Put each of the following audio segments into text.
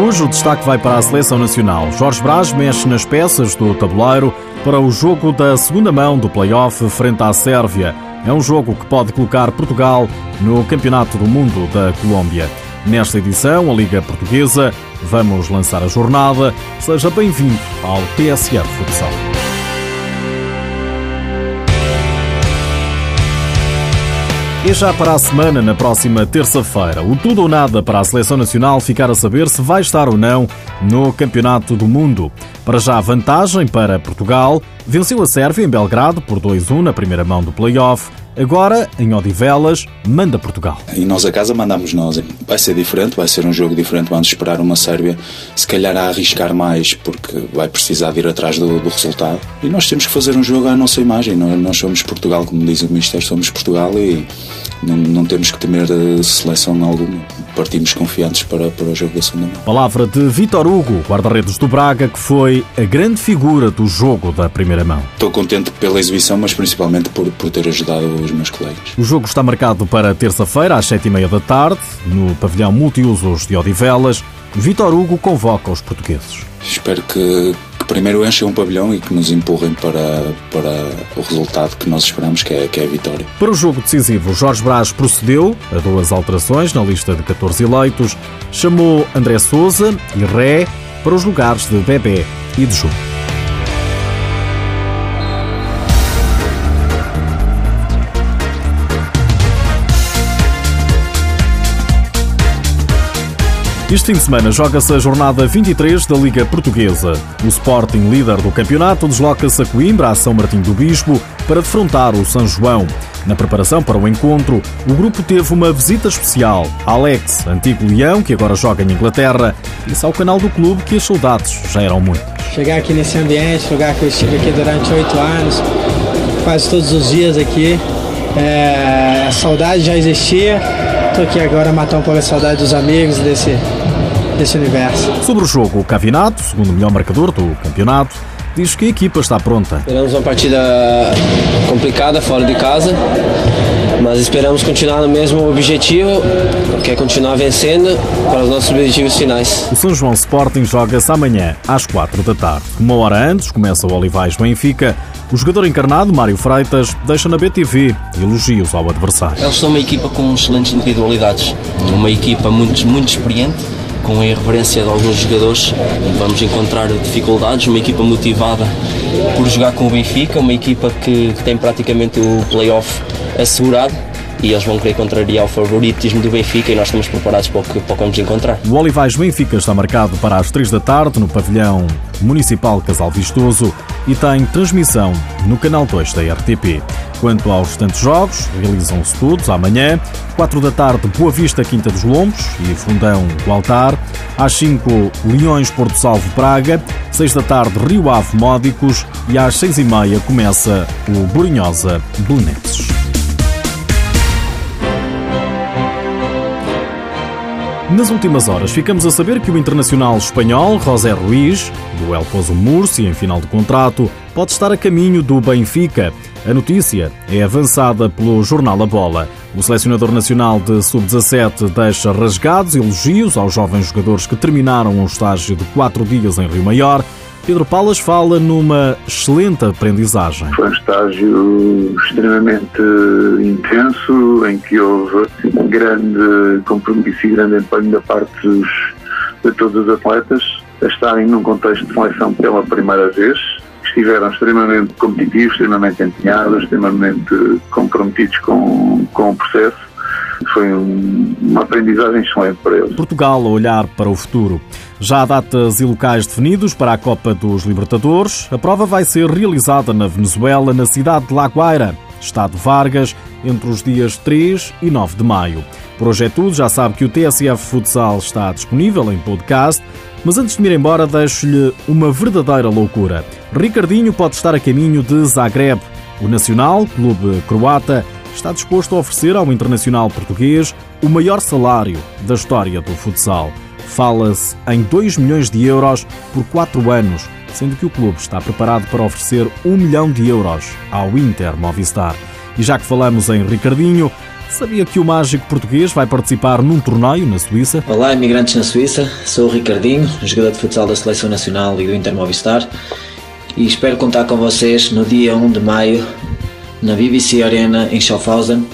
cujo destaque vai para a seleção nacional. Jorge Brás mexe nas peças do tabuleiro para o jogo da segunda mão do play-off frente à Sérvia. É um jogo que pode colocar Portugal no Campeonato do Mundo da Colômbia. Nesta edição, a Liga Portuguesa, vamos lançar a jornada. Seja bem-vindo ao TSF Futsal. E já para a semana, na próxima terça-feira, o tudo ou nada para a Seleção Nacional ficar a saber se vai estar ou não no Campeonato do Mundo. Para já, vantagem para Portugal. Venceu a Sérvia em Belgrado por 2-1 na primeira mão do play-off. Agora, em Odivelas, manda Portugal. E nós a casa mandamos nós. Vai ser diferente, vai ser um jogo diferente. Vamos esperar uma Sérvia, se calhar, a arriscar mais, porque vai precisar de ir atrás do, do resultado. E nós temos que fazer um jogo à nossa imagem. Nós, nós somos Portugal, como diz o Mister, somos Portugal e não, não temos que temer seleção alguma. Partimos confiantes para, para o jogo da segunda mão. Palavra de Vitor Hugo, guarda-redes do Braga, que foi a grande figura do jogo da primeira mão. Estou contente pela exibição, mas principalmente por, por ter ajudado os meus colegas. O jogo está marcado para terça-feira, às sete e meia da tarde, no pavilhão multiusos de Odivelas. Vitor Hugo convoca os portugueses. Espero que, que primeiro enchem um pavilhão e que nos empurrem para, para o resultado que nós esperamos, que é, que é a vitória. Para o jogo decisivo, Jorge Brás procedeu a duas alterações na lista de 14 eleitos. Chamou André Souza e Ré para os lugares de Bebé e de Ju. Este fim de semana joga-se a jornada 23 da Liga Portuguesa. O Sporting, líder do campeonato, desloca-se a Coimbra, a São Martinho do Bispo, para defrontar o São João. Na preparação para o encontro, o grupo teve uma visita especial. Alex, antigo leão, que agora joga em Inglaterra, disse ao canal do clube que as saudades já eram muitas. Chegar aqui nesse ambiente, lugar que eu estive aqui durante oito anos, quase todos os dias aqui, é, a saudade já existia. Estou aqui agora matar um pouco a saudade dos amigos desse, desse universo. Sobre o jogo, o Cavinato, segundo melhor marcador do campeonato, diz que a equipa está pronta. Esperamos uma partida complicada fora de casa, mas esperamos continuar no mesmo objetivo, que é continuar vencendo para os nossos objetivos finais. O São João Sporting joga-se amanhã às quatro da tarde. Uma hora antes começa o Olivais Benfica. O jogador encarnado, Mário Freitas, deixa na BTV elogios ao adversário. Eles são uma equipa com excelentes individualidades, uma equipa muito, muito experiente com a irreverência de alguns jogadores vamos encontrar dificuldades, uma equipa motivada por jogar com o Benfica, uma equipa que, tem praticamente o playoff assegurado e eles vão querer contrariar o favoritismo do Benfica e nós estamos preparados para o que, para o que vamos encontrar. O Olivais Benfica está marcado para as 3 da tarde no pavilhão municipal Casal Vistoso e tem transmissão no canal 2 da RTP. Quanto aos restantes jogos, realizam-se todos amanhã, 4 da tarde, Boa Vista, Quinta dos Lombos e Fundão do Altar, às 5, Leões, Porto Salvo, Praga, 6 da tarde, Rio Ave, Módicos e às 6 e meia começa o Borinhosa, Belenenses. Nas últimas horas, ficamos a saber que o internacional espanhol José Ruiz, do El Pozo Murcia em final de contrato, pode estar a caminho do Benfica. A notícia é avançada pelo jornal A Bola. O selecionador nacional de sub-17 deixa rasgados elogios aos jovens jogadores que terminaram um estágio de quatro dias em Rio Maior Pedro Palas fala numa excelente aprendizagem. Foi um estágio extremamente intenso, em que houve grande compromisso e grande empenho da parte dos, de todos os atletas a estarem num contexto de seleção pela primeira vez. Estiveram extremamente competitivos, extremamente empenhados, extremamente comprometidos com, com o processo foi um, uma aprendizagem excelente para eles. Portugal a olhar para o futuro. Já há datas e locais definidos para a Copa dos Libertadores. A prova vai ser realizada na Venezuela, na cidade de La Guaira, Estado Vargas, entre os dias 3 e 9 de maio. Por hoje é tudo, já sabe que o TSF Futsal está disponível em podcast, mas antes de me ir embora deixo-lhe uma verdadeira loucura. Ricardinho pode estar a caminho de Zagreb. O Nacional, clube croata, está disposto a oferecer ao internacional português o maior salário da história do futsal. Fala-se em 2 milhões de euros por 4 anos, sendo que o clube está preparado para oferecer 1 milhão de euros ao Inter Movistar. E já que falamos em Ricardinho, Sabia que o mágico português vai participar num torneio na Suíça? Olá, imigrantes na Suíça. Sou o Ricardinho, jogador de futsal da Seleção Nacional e do Inter Movistar. E espero contar com vocês no dia 1 de maio na BBC Arena em Schaffhausen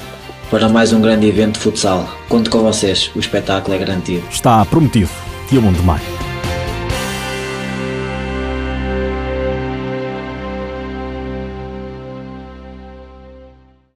para mais um grande evento de futsal. Conto com vocês, o espetáculo é garantido. Está prometido, dia 1 de maio.